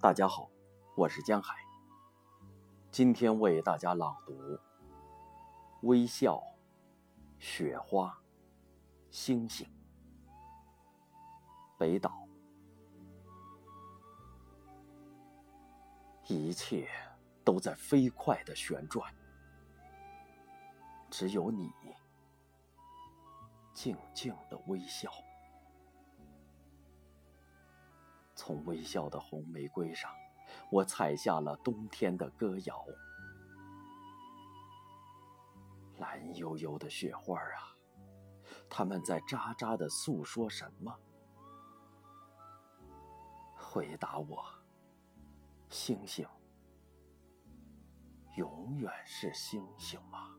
大家好，我是江海。今天为大家朗读《微笑、雪花、星星》。北岛。一切都在飞快的旋转，只有你静静的微笑。从微笑的红玫瑰上，我采下了冬天的歌谣。蓝悠悠的雪花啊，它们在喳喳的诉说什么？回答我，星星，永远是星星吗？